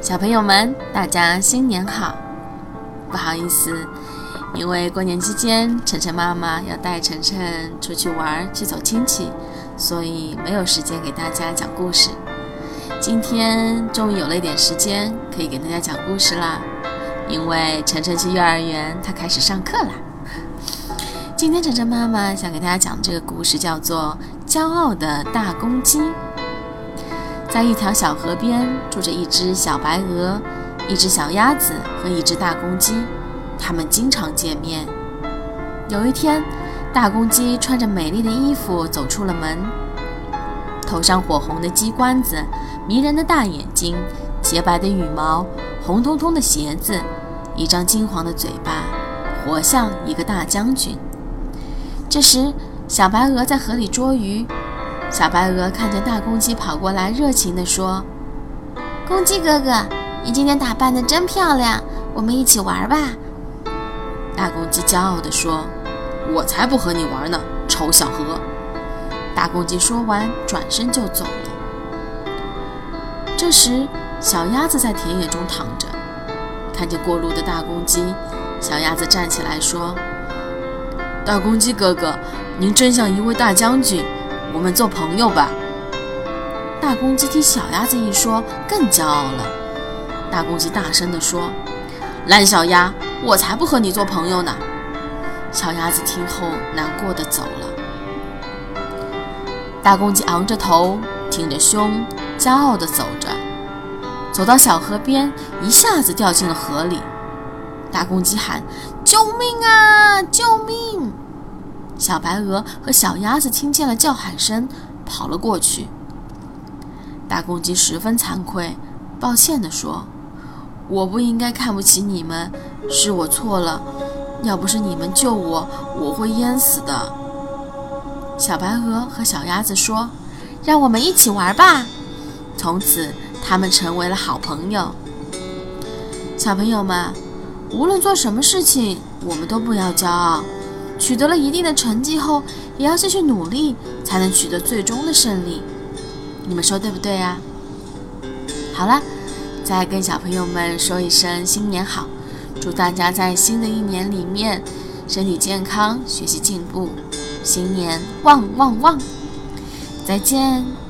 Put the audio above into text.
小朋友们，大家新年好！不好意思，因为过年期间，晨晨妈妈要带晨晨出去玩，去走亲戚，所以没有时间给大家讲故事。今天终于有了一点时间，可以给大家讲故事啦。因为晨晨去幼儿园，他开始上课啦。今天晨晨妈妈想给大家讲这个故事，叫做《骄傲的大公鸡》。在一条小河边，住着一只小白鹅、一只小鸭子和一只大公鸡。它们经常见面。有一天，大公鸡穿着美丽的衣服走出了门，头上火红的鸡冠子，迷人的大眼睛，洁白的羽毛，红彤彤的鞋子，一张金黄的嘴巴，活像一个大将军。这时，小白鹅在河里捉鱼。小白鹅看见大公鸡跑过来，热情地说：“公鸡哥哥，你今天打扮得真漂亮，我们一起玩吧。”大公鸡骄傲地说：“我才不和你玩呢，丑小河！”大公鸡说完，转身就走了。这时，小鸭子在田野中躺着，看见过路的大公鸡，小鸭子站起来说：“大公鸡哥哥，您真像一位大将军。”我们做朋友吧。大公鸡听小鸭子一说，更骄傲了。大公鸡大声地说：“懒小鸭，我才不和你做朋友呢！”小鸭子听后难过的走了。大公鸡昂着头，挺着胸，骄傲的走着，走到小河边，一下子掉进了河里。大公鸡喊：“救命啊！救命！”小白鹅和小鸭子听见了叫喊声，跑了过去。大公鸡十分惭愧，抱歉地说：“我不应该看不起你们，是我错了。要不是你们救我，我会淹死的。”小白鹅和小鸭子说：“让我们一起玩吧。”从此，他们成为了好朋友。小朋友们，无论做什么事情，我们都不要骄傲。取得了一定的成绩后，也要继续努力，才能取得最终的胜利。你们说对不对呀？好了，再跟小朋友们说一声新年好，祝大家在新的一年里面身体健康，学习进步，新年旺旺旺！再见。